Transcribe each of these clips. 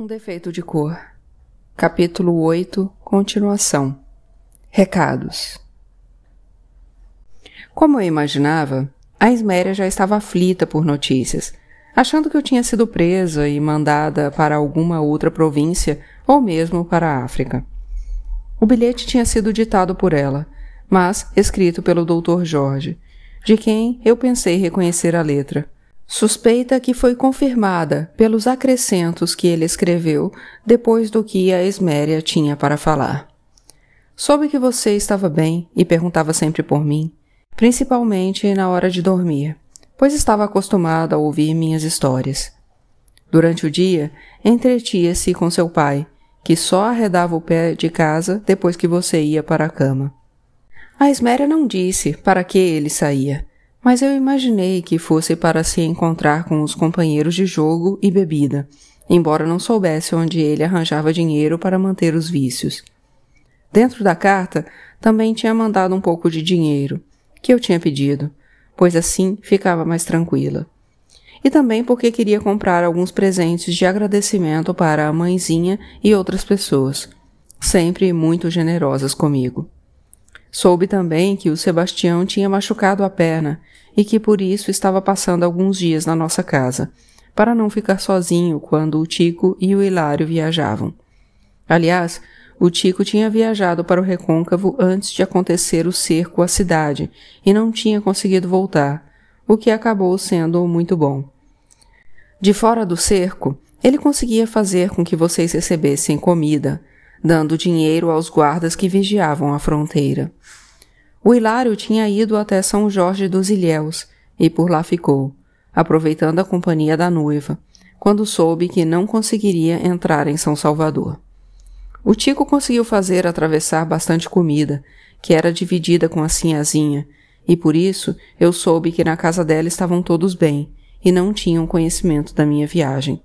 Um defeito de cor. Capítulo 8 Continuação. Recados. Como eu imaginava, a Esméria já estava aflita por notícias, achando que eu tinha sido presa e mandada para alguma outra província ou mesmo para a África. O bilhete tinha sido ditado por ela, mas escrito pelo Dr. Jorge, de quem eu pensei reconhecer a letra Suspeita que foi confirmada pelos acrescentos que ele escreveu depois do que a Esméria tinha para falar. Soube que você estava bem e perguntava sempre por mim, principalmente na hora de dormir, pois estava acostumada a ouvir minhas histórias. Durante o dia, entretia-se com seu pai, que só arredava o pé de casa depois que você ia para a cama. A Esméria não disse para que ele saía, mas eu imaginei que fosse para se encontrar com os companheiros de jogo e bebida, embora não soubesse onde ele arranjava dinheiro para manter os vícios. Dentro da carta também tinha mandado um pouco de dinheiro, que eu tinha pedido, pois assim ficava mais tranquila. E também porque queria comprar alguns presentes de agradecimento para a mãezinha e outras pessoas, sempre muito generosas comigo. Soube também que o Sebastião tinha machucado a perna e que por isso estava passando alguns dias na nossa casa, para não ficar sozinho quando o Tico e o Hilário viajavam. Aliás, o Tico tinha viajado para o recôncavo antes de acontecer o cerco à cidade e não tinha conseguido voltar, o que acabou sendo muito bom. De fora do cerco, ele conseguia fazer com que vocês recebessem comida, dando dinheiro aos guardas que vigiavam a fronteira. O Hilário tinha ido até São Jorge dos Ilhéus e por lá ficou, aproveitando a companhia da noiva, quando soube que não conseguiria entrar em São Salvador. O Tico conseguiu fazer atravessar bastante comida, que era dividida com a sinhazinha, e por isso eu soube que na casa dela estavam todos bem e não tinham conhecimento da minha viagem.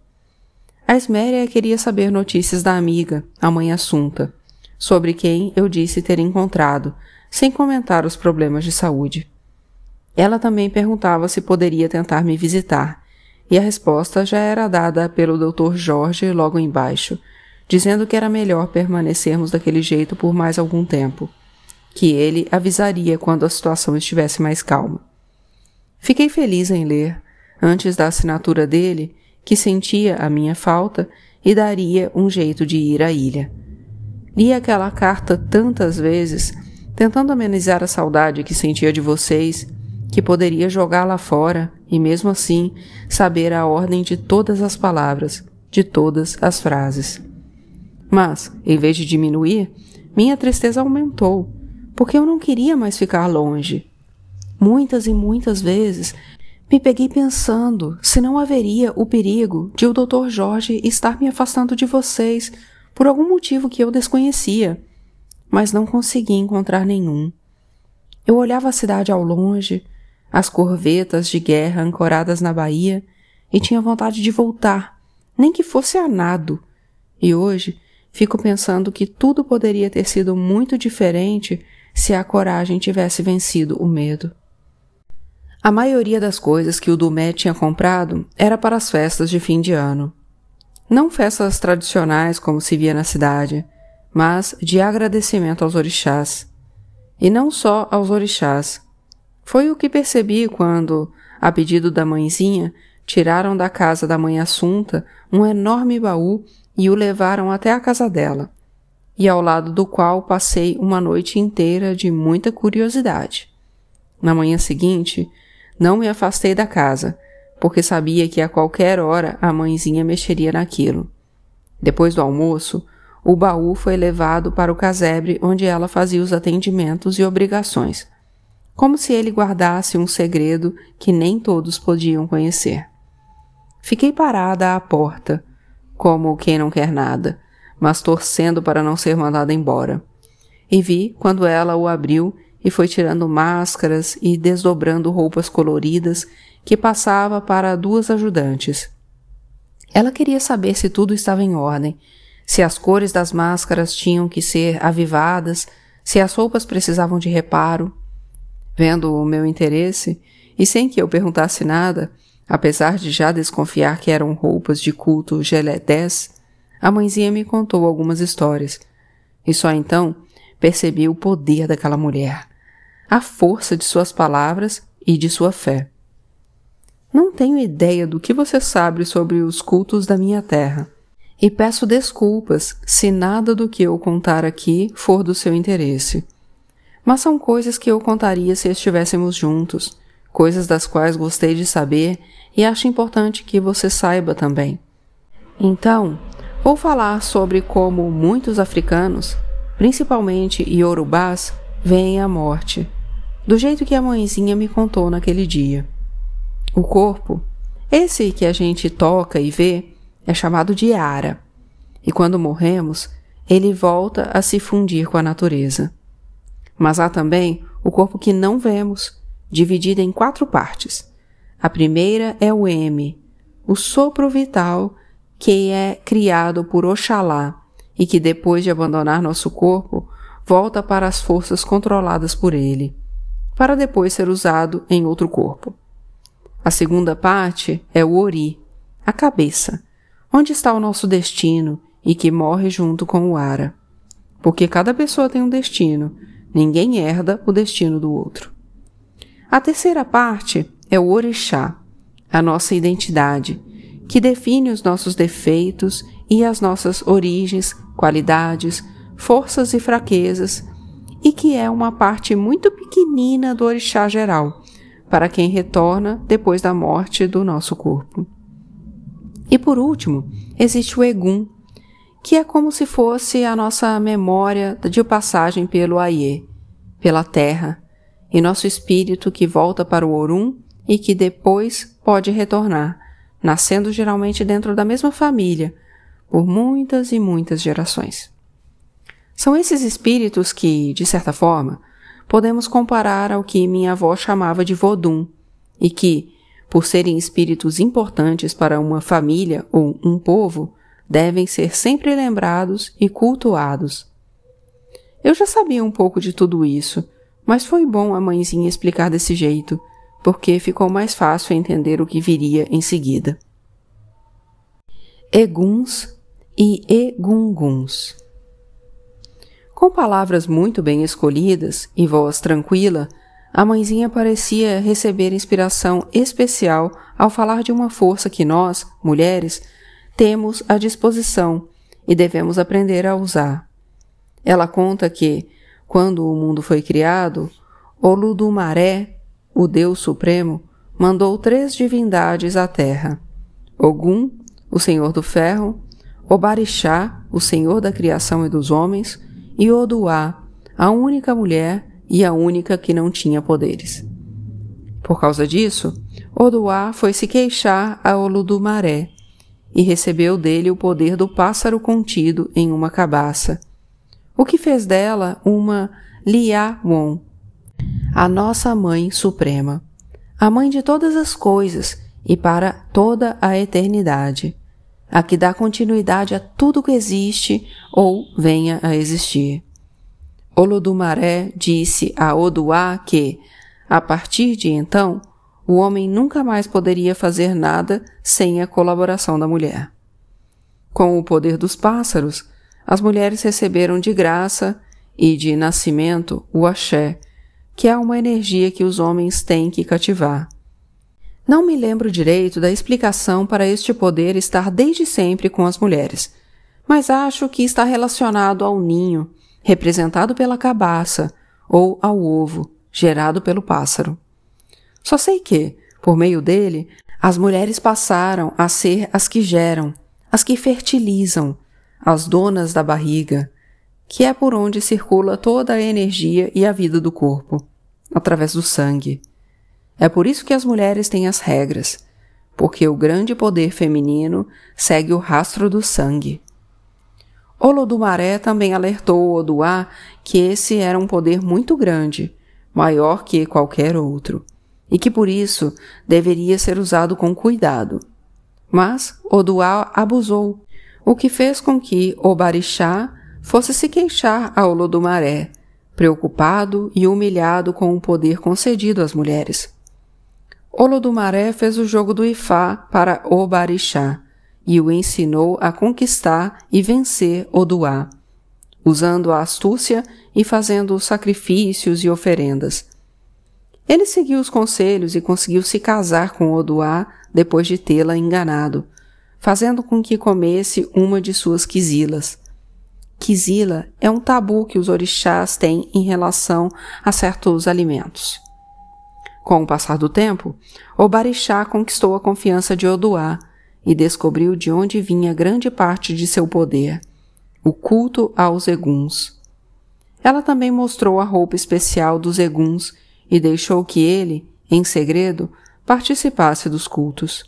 A Esméria queria saber notícias da amiga, a mãe Assunta, sobre quem eu disse ter encontrado, sem comentar os problemas de saúde. Ela também perguntava se poderia tentar me visitar, e a resposta já era dada pelo Dr. Jorge logo embaixo, dizendo que era melhor permanecermos daquele jeito por mais algum tempo, que ele avisaria quando a situação estivesse mais calma. Fiquei feliz em ler, antes da assinatura dele, que sentia a minha falta e daria um jeito de ir à ilha. Li aquela carta tantas vezes, tentando amenizar a saudade que sentia de vocês, que poderia jogá-la fora e mesmo assim saber a ordem de todas as palavras, de todas as frases. Mas, em vez de diminuir, minha tristeza aumentou, porque eu não queria mais ficar longe. Muitas e muitas vezes me peguei pensando se não haveria o perigo de o Dr. Jorge estar me afastando de vocês por algum motivo que eu desconhecia, mas não consegui encontrar nenhum. Eu olhava a cidade ao longe, as corvetas de guerra ancoradas na baía, e tinha vontade de voltar, nem que fosse a nado. E hoje fico pensando que tudo poderia ter sido muito diferente se a coragem tivesse vencido o medo. A maioria das coisas que o Dumé tinha comprado era para as festas de fim de ano. Não festas tradicionais como se via na cidade, mas de agradecimento aos orixás. E não só aos orixás. Foi o que percebi quando, a pedido da mãezinha, tiraram da casa da mãe Assunta um enorme baú e o levaram até a casa dela, e ao lado do qual passei uma noite inteira de muita curiosidade. Na manhã seguinte, não me afastei da casa, porque sabia que a qualquer hora a mãezinha mexeria naquilo. Depois do almoço, o baú foi levado para o casebre onde ela fazia os atendimentos e obrigações, como se ele guardasse um segredo que nem todos podiam conhecer. Fiquei parada à porta, como quem não quer nada, mas torcendo para não ser mandada embora. E vi, quando ela o abriu, e foi tirando máscaras e desdobrando roupas coloridas que passava para duas ajudantes. Ela queria saber se tudo estava em ordem, se as cores das máscaras tinham que ser avivadas, se as roupas precisavam de reparo. Vendo o meu interesse, e sem que eu perguntasse nada, apesar de já desconfiar que eram roupas de culto geledés, a mãezinha me contou algumas histórias. E só então percebi o poder daquela mulher, a força de suas palavras e de sua fé. Não tenho ideia do que você sabe sobre os cultos da minha terra, e peço desculpas se nada do que eu contar aqui for do seu interesse. Mas são coisas que eu contaria se estivéssemos juntos, coisas das quais gostei de saber e acho importante que você saiba também. Então, vou falar sobre como muitos africanos, principalmente iorubás, veem a morte, do jeito que a mãezinha me contou naquele dia. O corpo, esse que a gente toca e vê, é chamado de ara, e quando morremos, ele volta a se fundir com a natureza. Mas há também o corpo que não vemos, dividido em quatro partes. A primeira é o M, o sopro vital que é criado por Oxalá e que depois de abandonar nosso corpo, volta para as forças controladas por ele, para depois ser usado em outro corpo. A segunda parte é o Ori, a cabeça, onde está o nosso destino e que morre junto com o Ara. Porque cada pessoa tem um destino, ninguém herda o destino do outro. A terceira parte é o Orixá, a nossa identidade, que define os nossos defeitos e as nossas origens, qualidades, forças e fraquezas, e que é uma parte muito pequenina do orixá geral, para quem retorna depois da morte do nosso corpo. E por último, existe o Egum, que é como se fosse a nossa memória de passagem pelo Aie, pela terra, e nosso espírito que volta para o Orum e que depois pode retornar, nascendo geralmente dentro da mesma família, por muitas e muitas gerações. São esses espíritos que, de certa forma, podemos comparar ao que minha avó chamava de Vodum, e que, por serem espíritos importantes para uma família ou um povo, devem ser sempre lembrados e cultuados. Eu já sabia um pouco de tudo isso, mas foi bom a mãezinha explicar desse jeito, porque ficou mais fácil entender o que viria em seguida. Eguns e Egunguns. Com palavras muito bem escolhidas e voz tranquila, a mãezinha parecia receber inspiração especial ao falar de uma força que nós, mulheres, temos à disposição e devemos aprender a usar. Ela conta que, quando o mundo foi criado, Oludumaré o Deus Supremo, mandou três divindades à terra: Ogum, o Senhor do Ferro, Obarixá, o Senhor da criação e dos homens, e Oduá, a única mulher e a única que não tinha poderes. Por causa disso, Oduá foi se queixar a Oludumaré e recebeu dele o poder do pássaro contido em uma cabaça, o que fez dela uma Liawon, a nossa Mãe Suprema, a Mãe de todas as coisas e para toda a eternidade, a que dá continuidade a tudo que existe ou venha a existir. Olodumaré disse a Oduá que, a partir de então, o homem nunca mais poderia fazer nada sem a colaboração da mulher. Com o poder dos pássaros, as mulheres receberam de graça e de nascimento o axé, que é uma energia que os homens têm que cativar. Não me lembro direito da explicação para este poder estar desde sempre com as mulheres, mas acho que está relacionado ao ninho, representado pela cabaça, ou ao ovo, gerado pelo pássaro. Só sei que, por meio dele, as mulheres passaram a ser as que geram, as que fertilizam, as donas da barriga, que é por onde circula toda a energia e a vida do corpo, através do sangue. É por isso que as mulheres têm as regras, porque o grande poder feminino segue o rastro do sangue. Olodumaré também alertou Oduá que esse era um poder muito grande, maior que qualquer outro, e que por isso deveria ser usado com cuidado. Mas Oduá abusou, o que fez com que Obarixá fosse se queixar a Olodumaré, preocupado e humilhado com o poder concedido às mulheres. Olodumaré fez o jogo do Ifá para Obarixá, e o ensinou a conquistar e vencer Oduá, usando a astúcia e fazendo sacrifícios e oferendas. Ele seguiu os conselhos e conseguiu se casar com Oduá depois de tê-la enganado, fazendo com que comesse uma de suas quisilas. Quisila é um tabu que os orixás têm em relação a certos alimentos. Com o passar do tempo, o Barixá conquistou a confiança de Oduá e descobriu de onde vinha grande parte de seu poder, o culto aos eguns. Ela também mostrou a roupa especial dos eguns e deixou que ele, em segredo, participasse dos cultos.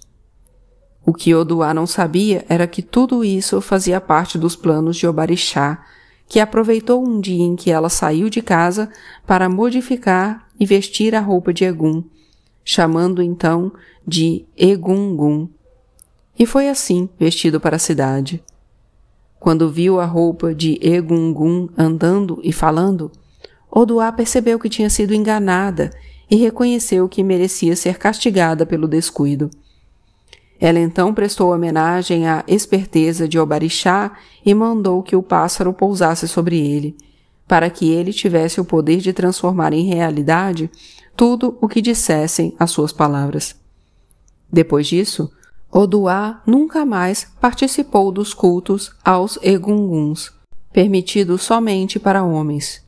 O que Oduá não sabia era que tudo isso fazia parte dos planos de Obarixá, que aproveitou um dia em que ela saiu de casa para modificar e vestir a roupa de Egum, chamando então de Egungun. E foi assim vestido para a cidade. Quando viu a roupa de Egungun andando e falando, Oduá percebeu que tinha sido enganada e reconheceu que merecia ser castigada pelo descuido. Ela então prestou homenagem à esperteza de Obarixá e mandou que o pássaro pousasse sobre ele, para que ele tivesse o poder de transformar em realidade tudo o que dissessem as suas palavras. Depois disso, Oduá nunca mais participou dos cultos aos egunguns, permitidos somente para homens,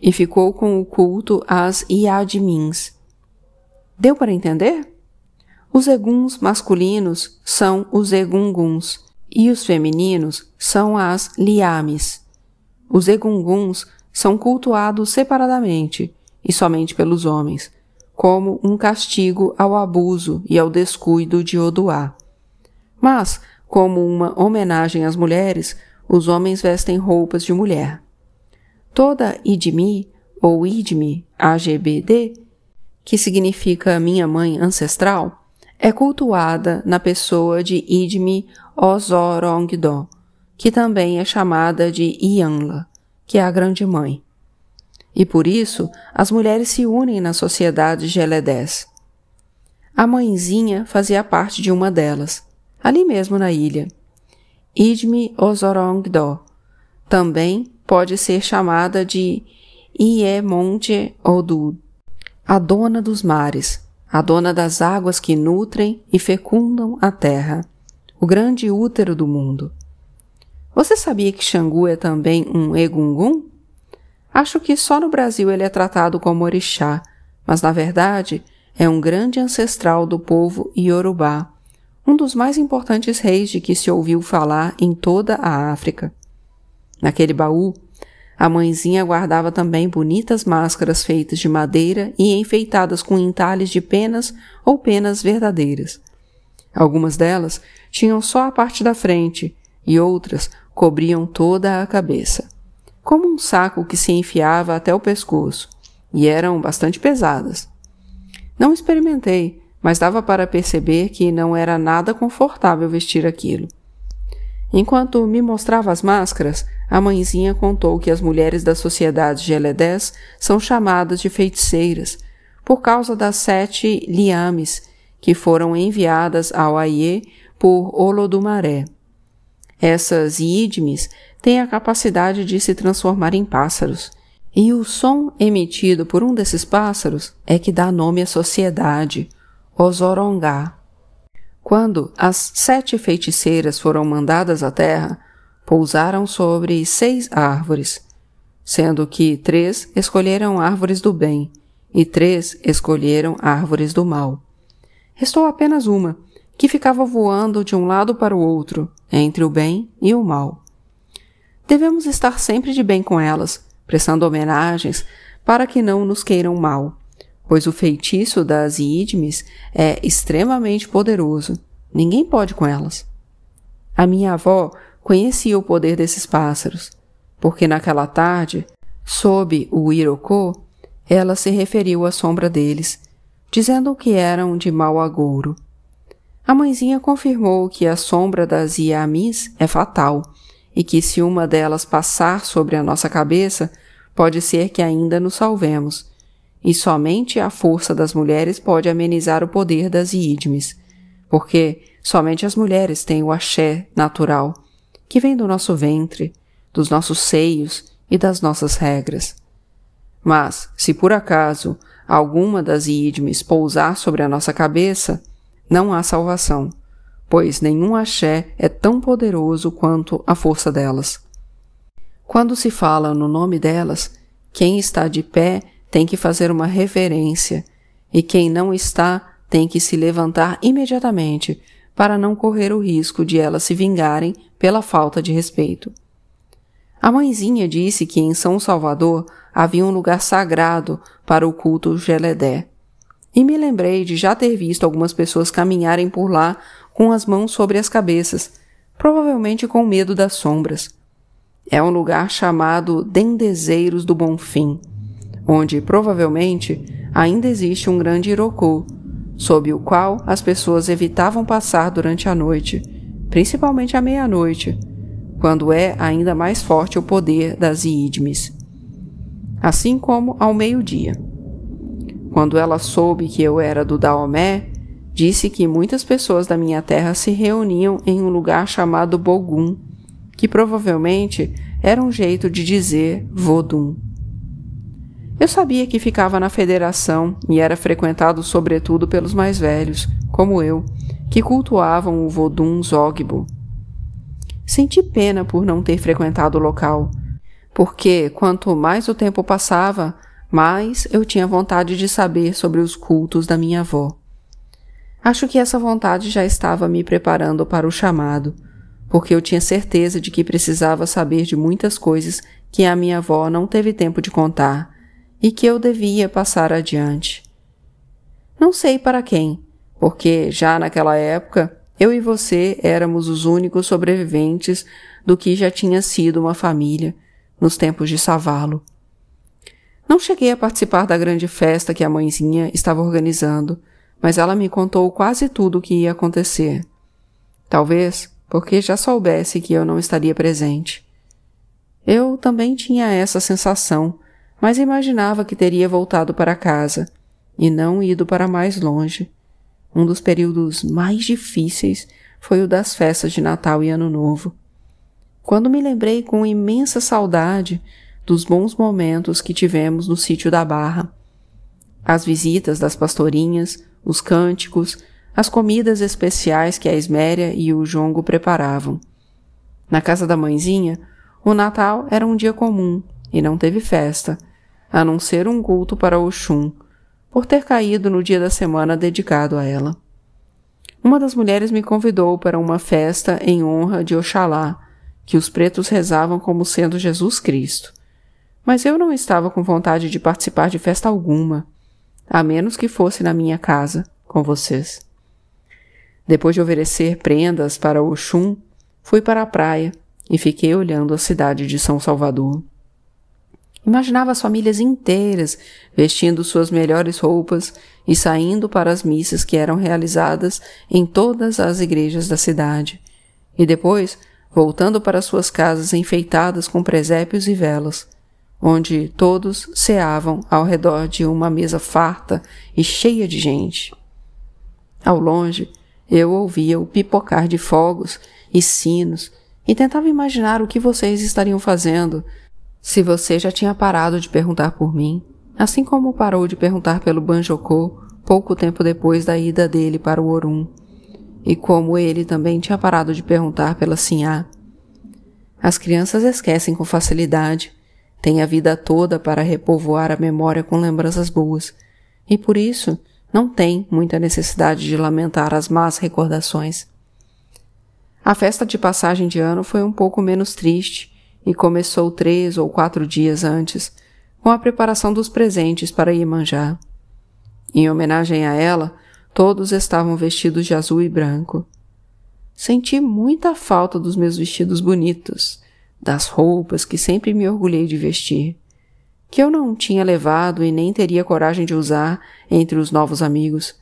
e ficou com o culto às iadmins. Deu para entender? Os eguns masculinos são os egunguns e os femininos são as liames. Os egunguns são cultuados separadamente e somente pelos homens, como um castigo ao abuso e ao descuido de Oduá. Mas, como uma homenagem às mulheres, os homens vestem roupas de mulher. Toda Idmi ou Idmi AGBD, que significa minha mãe ancestral, é cultuada na pessoa de Idmi Ozorongdo, que também é chamada de Yanla, que é a grande mãe. E por isso as mulheres se unem na sociedade Geledés. A mãezinha fazia parte de uma delas, ali mesmo na ilha. Idmi Ozorongdo também pode ser chamada de Iemonte Odu, a dona dos mares, a dona das águas que nutrem e fecundam a terra, o grande útero do mundo. Você sabia que Xangu é também um egungun? Acho que só no Brasil ele é tratado como orixá, mas na verdade é um grande ancestral do povo iorubá, um dos mais importantes reis de que se ouviu falar em toda a África. Naquele baú a mãezinha guardava também bonitas máscaras feitas de madeira e enfeitadas com entalhes de penas ou penas verdadeiras. Algumas delas tinham só a parte da frente e outras cobriam toda a cabeça, como um saco que se enfiava até o pescoço, e eram bastante pesadas. Não experimentei, mas dava para perceber que não era nada confortável vestir aquilo. Enquanto me mostrava as máscaras, a mãezinha contou que as mulheres da sociedade Geledés são chamadas de feiticeiras por causa das sete liames que foram enviadas ao Aie por Olodumaré. Essas idmes têm a capacidade de se transformar em pássaros, e o som emitido por um desses pássaros é que dá nome à sociedade, Osorongá. Quando as sete feiticeiras foram mandadas à terra, pousaram sobre seis árvores, sendo que três escolheram árvores do bem e três escolheram árvores do mal. Restou apenas uma, que ficava voando de um lado para o outro, entre o bem e o mal. Devemos estar sempre de bem com elas, prestando homenagens para que não nos queiram mal pois o feitiço das Idmes é extremamente poderoso. Ninguém pode com elas. A minha avó conhecia o poder desses pássaros, porque naquela tarde, sob o Irocô, ela se referiu à sombra deles, dizendo que eram de mau agouro. A mãezinha confirmou que a sombra das Iamis é fatal e que se uma delas passar sobre a nossa cabeça, pode ser que ainda nos salvemos e somente a força das mulheres pode amenizar o poder das Iidmes, porque somente as mulheres têm o axé natural, que vem do nosso ventre, dos nossos seios e das nossas regras. Mas, se por acaso alguma das idmes pousar sobre a nossa cabeça, não há salvação, pois nenhum axé é tão poderoso quanto a força delas. Quando se fala no nome delas, quem está de pé tem que fazer uma reverência, e quem não está tem que se levantar imediatamente para não correr o risco de elas se vingarem pela falta de respeito. A mãezinha disse que em São Salvador havia um lugar sagrado para o culto Geledé. E me lembrei de já ter visto algumas pessoas caminharem por lá com as mãos sobre as cabeças, provavelmente com medo das sombras. É um lugar chamado Dendezeiros do Bonfim, onde provavelmente ainda existe um grande irocô, sob o qual as pessoas evitavam passar durante a noite, principalmente à meia-noite, quando é ainda mais forte o poder das iidmes. Assim como ao meio-dia. Quando ela soube que eu era do Daomé, disse que muitas pessoas da minha terra se reuniam em um lugar chamado Bogum, que provavelmente era um jeito de dizer Vodum. Eu sabia que ficava na federação e era frequentado sobretudo pelos mais velhos, como eu, que cultuavam o Vodum Zogbo. Senti pena por não ter frequentado o local, porque quanto mais o tempo passava, mais eu tinha vontade de saber sobre os cultos da minha avó. Acho que essa vontade já estava me preparando para o chamado, porque eu tinha certeza de que precisava saber de muitas coisas que a minha avó não teve tempo de contar e que eu devia passar adiante. Não sei para quem, porque já naquela época eu e você éramos os únicos sobreviventes do que já tinha sido uma família nos tempos de Savalo. Não cheguei a participar da grande festa que a mãezinha estava organizando, mas ela me contou quase tudo o que ia acontecer. Talvez porque já soubesse que eu não estaria presente. Eu também tinha essa sensação, mas imaginava que teria voltado para casa e não ido para mais longe. Um dos períodos mais difíceis foi o das festas de Natal e Ano Novo. Quando me lembrei com imensa saudade dos bons momentos que tivemos no sítio da Barra, as visitas das pastorinhas, os cânticos, as comidas especiais que a Esméria e o Jongo preparavam. Na casa da mãezinha, o Natal era um dia comum e não teve festa, a não ser um culto para Oxum, por ter caído no dia da semana dedicado a ela. Uma das mulheres me convidou para uma festa em honra de Oxalá, que os pretos rezavam como sendo Jesus Cristo. Mas eu não estava com vontade de participar de festa alguma a menos que fosse na minha casa com vocês. Depois de oferecer prendas para Oxum, fui para a praia e fiquei olhando a cidade de São Salvador. Imaginava as famílias inteiras vestindo suas melhores roupas e saindo para as missas que eram realizadas em todas as igrejas da cidade, e depois voltando para suas casas enfeitadas com presépios e velas, onde todos ceavam ao redor de uma mesa farta e cheia de gente. Ao longe, eu ouvia o pipocar de fogos e sinos e tentava imaginar o que vocês estariam fazendo se você já tinha parado de perguntar por mim, assim como parou de perguntar pelo Banjocô pouco tempo depois da ida dele para o Orum, e como ele também tinha parado de perguntar pela Sinhá. As crianças esquecem com facilidade tem a vida toda para repovoar a memória com lembranças boas, e por isso não tem muita necessidade de lamentar as más recordações. A festa de passagem de ano foi um pouco menos triste e começou três ou quatro dias antes, com a preparação dos presentes para Iemanjá. Em homenagem a ela, todos estavam vestidos de azul e branco. Senti muita falta dos meus vestidos bonitos, das roupas que sempre me orgulhei de vestir, que eu não tinha levado e nem teria coragem de usar entre os novos amigos.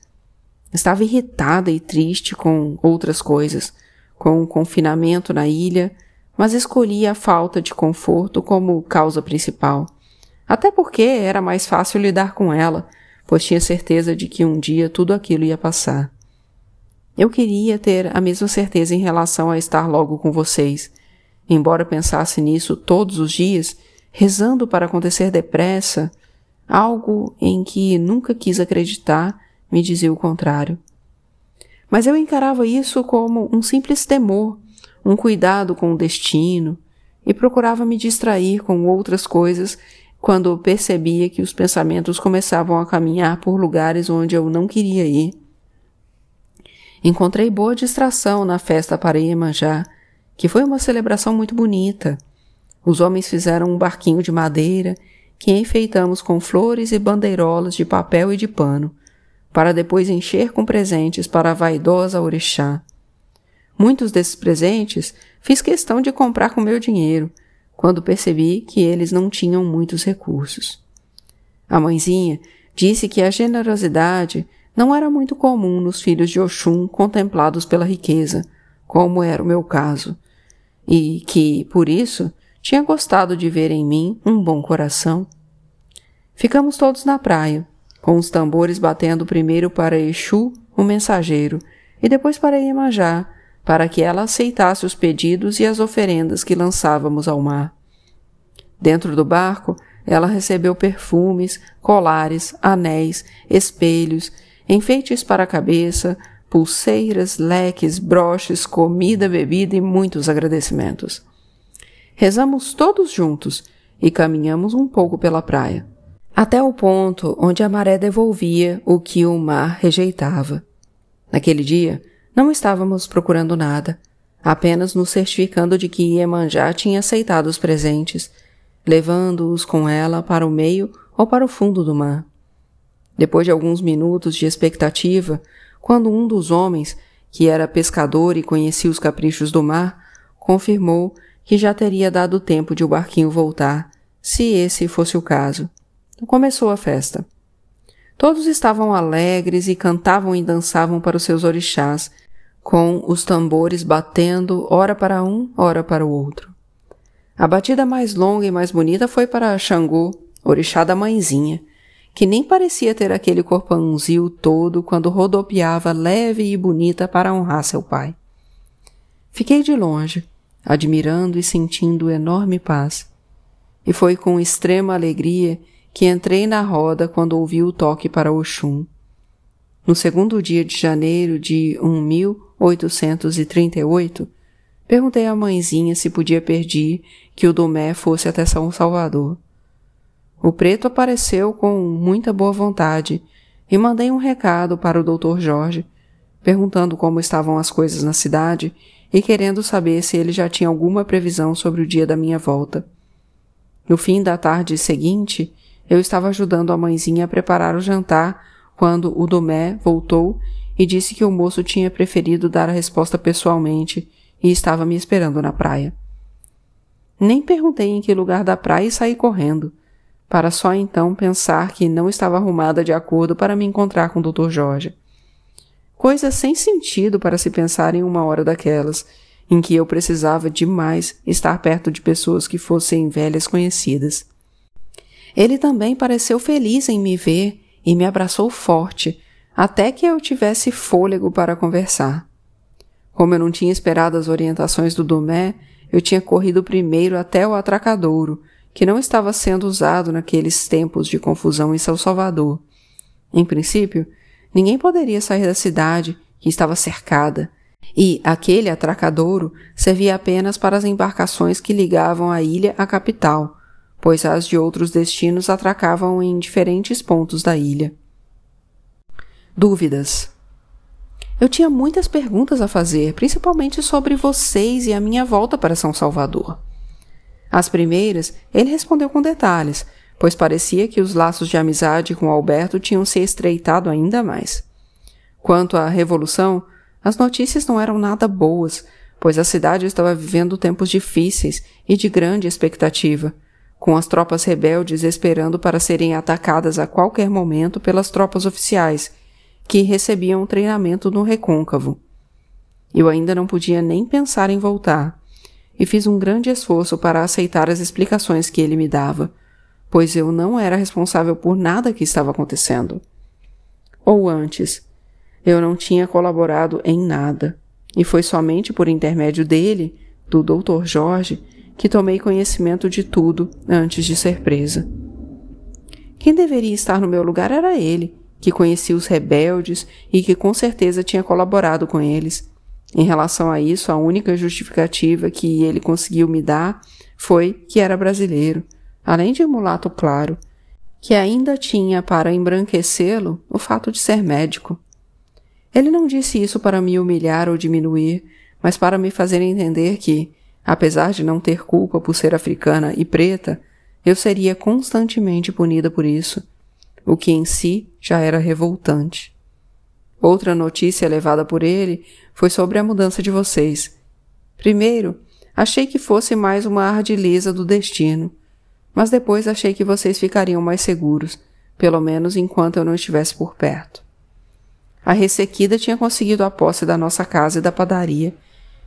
Estava irritada e triste com outras coisas, com o confinamento na ilha, mas escolhi a falta de conforto como causa principal. Até porque era mais fácil lidar com ela, pois tinha certeza de que um dia tudo aquilo ia passar. Eu queria ter a mesma certeza em relação a estar logo com vocês. Embora pensasse nisso todos os dias, rezando para acontecer depressa, algo em que nunca quis acreditar me dizia o contrário. Mas eu encarava isso como um simples temor, um cuidado com o destino, e procurava me distrair com outras coisas quando percebia que os pensamentos começavam a caminhar por lugares onde eu não queria ir. Encontrei boa distração na festa para Iemanjá, que foi uma celebração muito bonita. Os homens fizeram um barquinho de madeira que enfeitamos com flores e bandeirolas de papel e de pano, para depois encher com presentes para a vaidosa orixá. Muitos desses presentes fiz questão de comprar com meu dinheiro, quando percebi que eles não tinham muitos recursos. A mãezinha disse que a generosidade não era muito comum nos filhos de Oxum contemplados pela riqueza, como era o meu caso, e que, por isso, tinha gostado de ver em mim um bom coração. Ficamos todos na praia, com os tambores batendo primeiro para Exu, o mensageiro, e depois para Iemanjá, para que ela aceitasse os pedidos e as oferendas que lançávamos ao mar. Dentro do barco, ela recebeu perfumes, colares, anéis, espelhos, enfeites para a cabeça, pulseiras, leques, broches, comida, bebida e muitos agradecimentos. Rezamos todos juntos e caminhamos um pouco pela praia, até o ponto onde a maré devolvia o que o mar rejeitava. Naquele dia, não estávamos procurando nada, apenas nos certificando de que Iemanjá tinha aceitado os presentes, levando-os com ela para o meio ou para o fundo do mar. Depois de alguns minutos de expectativa, quando um dos homens, que era pescador e conhecia os caprichos do mar, confirmou que já teria dado tempo de o barquinho voltar, se esse fosse o caso. Começou a festa. Todos estavam alegres e cantavam e dançavam para os seus orixás, com os tambores batendo ora para um, ora para o outro. A batida mais longa e mais bonita foi para Xangô, orixá da mãezinha, que nem parecia ter aquele corpãozinho todo quando rodopiava leve e bonita para honrar seu pai. Fiquei de longe, admirando e sentindo enorme paz. E foi com extrema alegria que entrei na roda quando ouvi o toque para Oxum. No segundo dia de janeiro de 1838, perguntei à mãezinha se podia pedir que o Domé fosse até São Salvador. O preto apareceu com muita boa vontade e mandei um recado para o Dr. Jorge, perguntando como estavam as coisas na cidade e querendo saber se ele já tinha alguma previsão sobre o dia da minha volta. No fim da tarde seguinte, eu estava ajudando a mãezinha a preparar o jantar quando o Domé voltou e disse que o moço tinha preferido dar a resposta pessoalmente e estava me esperando na praia. Nem perguntei em que lugar da praia e saí correndo, para só então pensar que não estava arrumada de acordo para me encontrar com o Dr. Jorge. Coisa sem sentido para se pensar em uma hora daquelas, em que eu precisava demais estar perto de pessoas que fossem velhas conhecidas. Ele também pareceu feliz em me ver e me abraçou forte, até que eu tivesse fôlego para conversar. Como eu não tinha esperado as orientações do Domé, eu tinha corrido primeiro até o atracadouro, que não estava sendo usado naqueles tempos de confusão em São Salvador. Em princípio, ninguém poderia sair da cidade, que estava cercada, e aquele atracadouro servia apenas para as embarcações que ligavam a ilha à capital, pois as de outros destinos atracavam em diferentes pontos da ilha. Dúvidas. Eu tinha muitas perguntas a fazer, principalmente sobre vocês e a minha volta para São Salvador. As primeiras ele respondeu com detalhes, pois parecia que os laços de amizade com Alberto tinham se estreitado ainda mais. Quanto à revolução, as notícias não eram nada boas, pois a cidade estava vivendo tempos difíceis e de grande expectativa com as tropas rebeldes esperando para serem atacadas a qualquer momento pelas tropas oficiais, que recebiam treinamento no recôncavo. Eu ainda não podia nem pensar em voltar, e fiz um grande esforço para aceitar as explicações que ele me dava, pois eu não era responsável por nada que estava acontecendo. Ou antes, Eu não tinha colaborado em nada, e foi somente por intermédio dele, do Dr. Jorge, que tomei conhecimento de tudo antes de ser presa. Quem deveria estar no meu lugar era ele, que conhecia os rebeldes e que com certeza tinha colaborado com eles. Em relação a isso, a única justificativa que ele conseguiu me dar foi que era brasileiro, além de mulato claro, que ainda tinha para embranquecê-lo o fato de ser médico. Ele não disse isso para me humilhar ou diminuir, mas para me fazer entender que, apesar de não ter culpa por ser africana e preta, eu seria constantemente punida por isso, o que em si já era revoltante. Outra notícia levada por ele foi sobre a mudança de vocês. Primeiro, achei que fosse mais uma ardileza do destino, mas depois achei que vocês ficariam mais seguros, pelo menos enquanto eu não estivesse por perto. A ressequida tinha conseguido a posse da nossa casa e da padaria,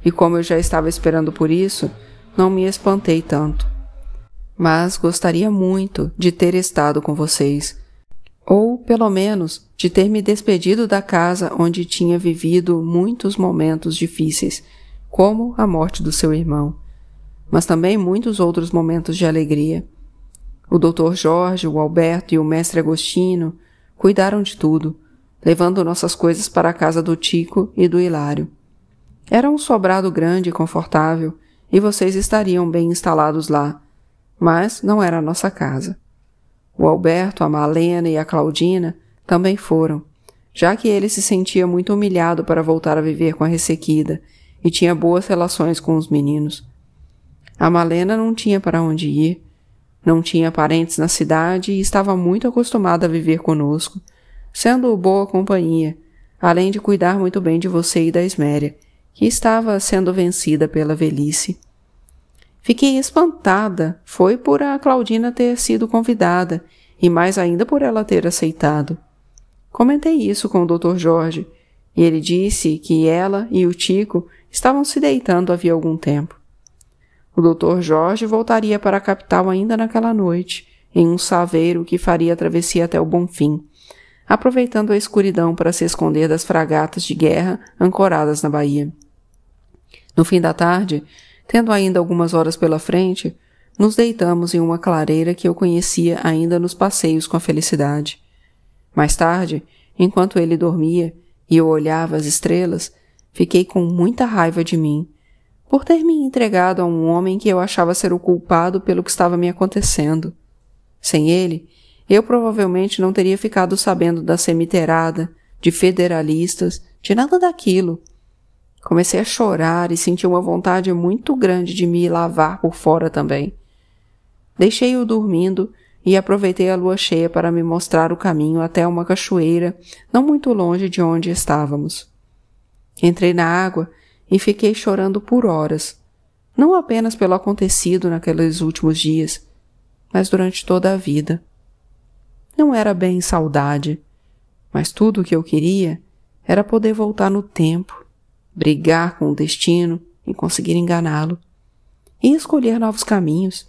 e como eu já estava esperando por isso, não me espantei tanto mas gostaria muito de ter estado com vocês, ou, pelo menos, de ter me despedido da casa onde tinha vivido muitos momentos difíceis, como a morte do seu irmão, mas também muitos outros momentos de alegria. O Dr. Jorge, o Alberto e o mestre Agostino cuidaram de tudo, levando nossas coisas para a casa do Tico e do Hilário. Era um sobrado grande e confortável, e vocês estariam bem instalados lá, mas não era a nossa casa. O Alberto, a Malena e a Claudina também foram, já que ele se sentia muito humilhado para voltar a viver com a ressequida e tinha boas relações com os meninos. A Malena não tinha para onde ir, não tinha parentes na cidade e estava muito acostumada a viver conosco, sendo boa companhia, além de cuidar muito bem de você e da Esméria, que estava sendo vencida pela velhice. Fiquei espantada, foi por a Claudina ter sido convidada e mais ainda por ela ter aceitado. Comentei isso com o Dr. Jorge e ele disse que ela e o Tico estavam se deitando havia algum tempo. O Dr. Jorge voltaria para a capital ainda naquela noite, em um saveiro que faria a travessia até o Bonfim, aproveitando a escuridão para se esconder das fragatas de guerra ancoradas na Bahia. No fim da tarde, Tendo ainda algumas horas pela frente, nos deitamos em uma clareira que eu conhecia ainda nos passeios com a felicidade. Mais tarde, enquanto ele dormia e eu olhava as estrelas, fiquei com muita raiva de mim, por ter me entregado a um homem que eu achava ser o culpado pelo que estava me acontecendo. Sem ele, eu provavelmente não teria ficado sabendo da semiterada, de federalistas, de nada daquilo, Comecei a chorar e senti uma vontade muito grande de me lavar por fora também. Deixei-o dormindo e aproveitei a lua cheia para me mostrar o caminho até uma cachoeira não muito longe de onde estávamos. Entrei na água e fiquei chorando por horas, não apenas pelo acontecido naqueles últimos dias, mas durante toda a vida. Não era bem saudade, mas tudo o que eu queria era poder voltar no tempo brigar com o destino e conseguir enganá-lo, e escolher novos caminhos.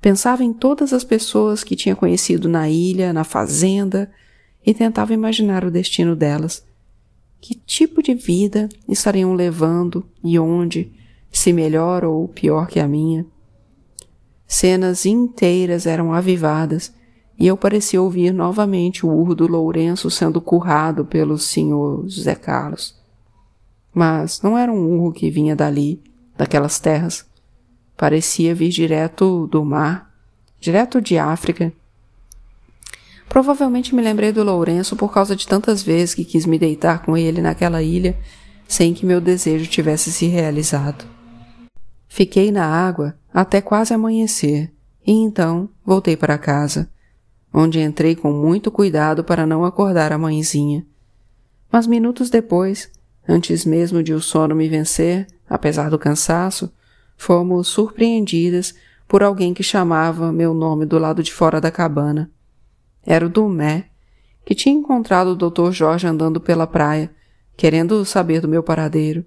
Pensava em todas as pessoas que tinha conhecido na ilha, na fazenda, e tentava imaginar o destino delas. Que tipo de vida estariam levando e onde, se melhor ou pior que a minha. Cenas inteiras eram avivadas e eu parecia ouvir novamente o urro do Lourenço sendo currado pelo senhor José Carlos. Mas não era um urro que vinha dali, daquelas terras. Parecia vir direto do mar, direto de África. Provavelmente me lembrei do Lourenço por causa de tantas vezes que quis me deitar com ele naquela ilha sem que meu desejo tivesse se realizado. Fiquei na água até quase amanhecer e então voltei para casa, onde entrei com muito cuidado para não acordar a mãezinha. Mas minutos depois Antes mesmo de o sono me vencer, apesar do cansaço, fomos surpreendidas por alguém que chamava meu nome do lado de fora da cabana. Era o Dumé, que tinha encontrado o Dr. Jorge andando pela praia, querendo saber do meu paradeiro.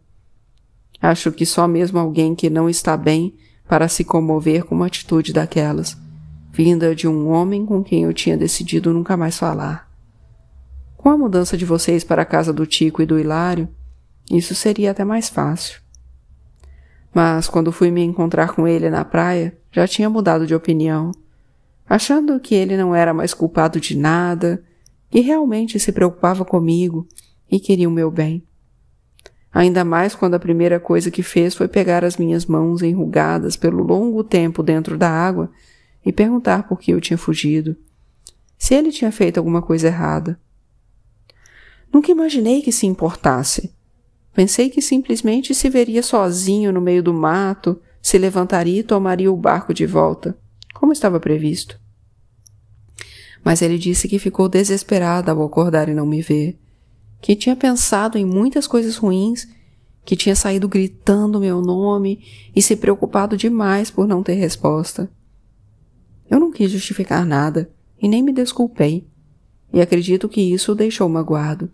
Acho que só mesmo alguém que não está bem para se comover com uma atitude daquelas, vinda de um homem com quem eu tinha decidido nunca mais falar. Com a mudança de vocês para a casa do Tico e do Hilário, isso seria até mais fácil. Mas quando fui me encontrar com ele na praia, já tinha mudado de opinião, achando que ele não era mais culpado de nada e realmente se preocupava comigo e queria o meu bem. Ainda mais quando a primeira coisa que fez foi pegar as minhas mãos enrugadas pelo longo tempo dentro da água e perguntar por que eu tinha fugido. Se ele tinha feito alguma coisa errada. Nunca imaginei que se importasse. Pensei que simplesmente se veria sozinho no meio do mato, se levantaria e tomaria o barco de volta, como estava previsto. Mas ele disse que ficou desesperado ao acordar e não me ver, que tinha pensado em muitas coisas ruins, que tinha saído gritando meu nome e se preocupado demais por não ter resposta. Eu não quis justificar nada e nem me desculpei, e acredito que isso o deixou magoado.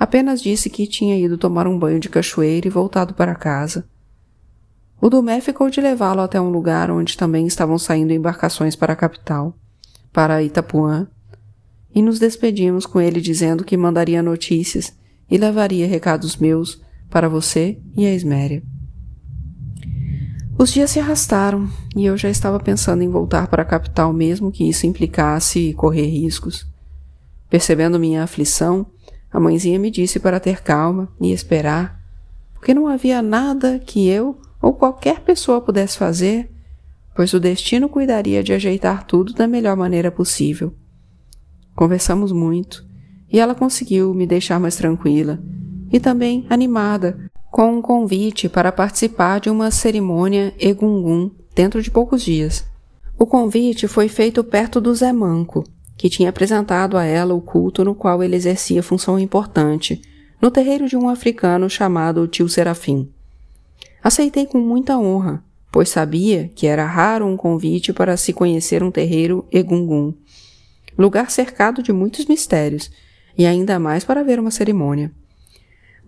Apenas disse que tinha ido tomar um banho de cachoeira e voltado para casa. O Dumé ficou de levá-lo até um lugar onde também estavam saindo embarcações para a capital, para Itapuã, e nos despedimos com ele dizendo que mandaria notícias e levaria recados meus para você e a Esméria. Os dias se arrastaram e eu já estava pensando em voltar para a capital mesmo que isso implicasse correr riscos. Percebendo minha aflição, a mãezinha me disse para ter calma e esperar, porque não havia nada que eu ou qualquer pessoa pudesse fazer, pois o destino cuidaria de ajeitar tudo da melhor maneira possível. Conversamos muito e ela conseguiu me deixar mais tranquila e também animada com um convite para participar de uma cerimônia egungun dentro de poucos dias. O convite foi feito perto do Zé Manco, que tinha apresentado a ela o culto no qual ele exercia função importante, no terreiro de um africano chamado Tio Serafim. Aceitei com muita honra, pois sabia que era raro um convite para se conhecer um terreiro egungun lugar cercado de muitos mistérios, e ainda mais para ver uma cerimônia.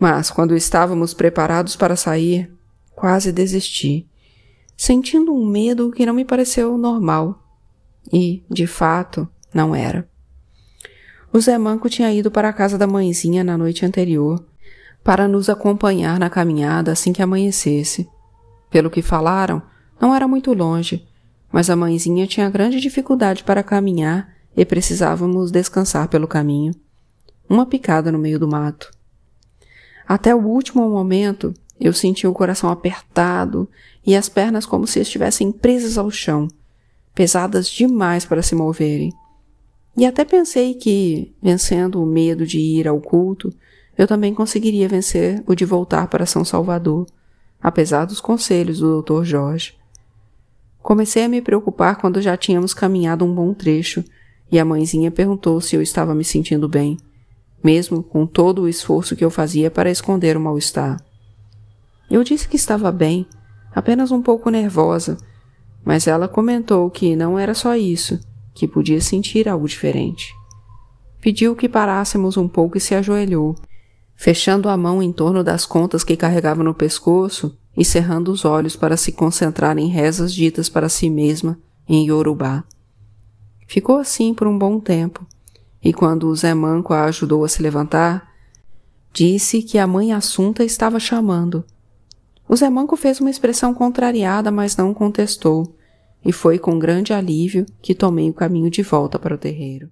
Mas quando estávamos preparados para sair, quase desisti, sentindo um medo que não me pareceu normal. E, de fato, não era. O Zé Manco tinha ido para a casa da mãezinha na noite anterior, para nos acompanhar na caminhada assim que amanhecesse. Pelo que falaram, não era muito longe, mas a mãezinha tinha grande dificuldade para caminhar e precisávamos descansar pelo caminho. Uma picada no meio do mato. Até o último momento, eu senti o coração apertado e as pernas como se estivessem presas ao chão, pesadas demais para se moverem. E até pensei que, vencendo o medo de ir ao culto, eu também conseguiria vencer o de voltar para São Salvador, apesar dos conselhos do Dr. Jorge. Comecei a me preocupar quando já tínhamos caminhado um bom trecho e a mãezinha perguntou se eu estava me sentindo bem, mesmo com todo o esforço que eu fazia para esconder o mal-estar. Eu disse que estava bem, apenas um pouco nervosa, mas ela comentou que não era só isso, que podia sentir algo diferente. Pediu que parássemos um pouco e se ajoelhou, fechando a mão em torno das contas que carregava no pescoço e cerrando os olhos para se concentrar em rezas ditas para si mesma em Yorubá. Ficou assim por um bom tempo, e quando o Zé Manco a ajudou a se levantar, disse que a mãe Assunta estava chamando. O Zé Manco fez uma expressão contrariada, mas não contestou, e foi com grande alívio que tomei o caminho de volta para o terreiro.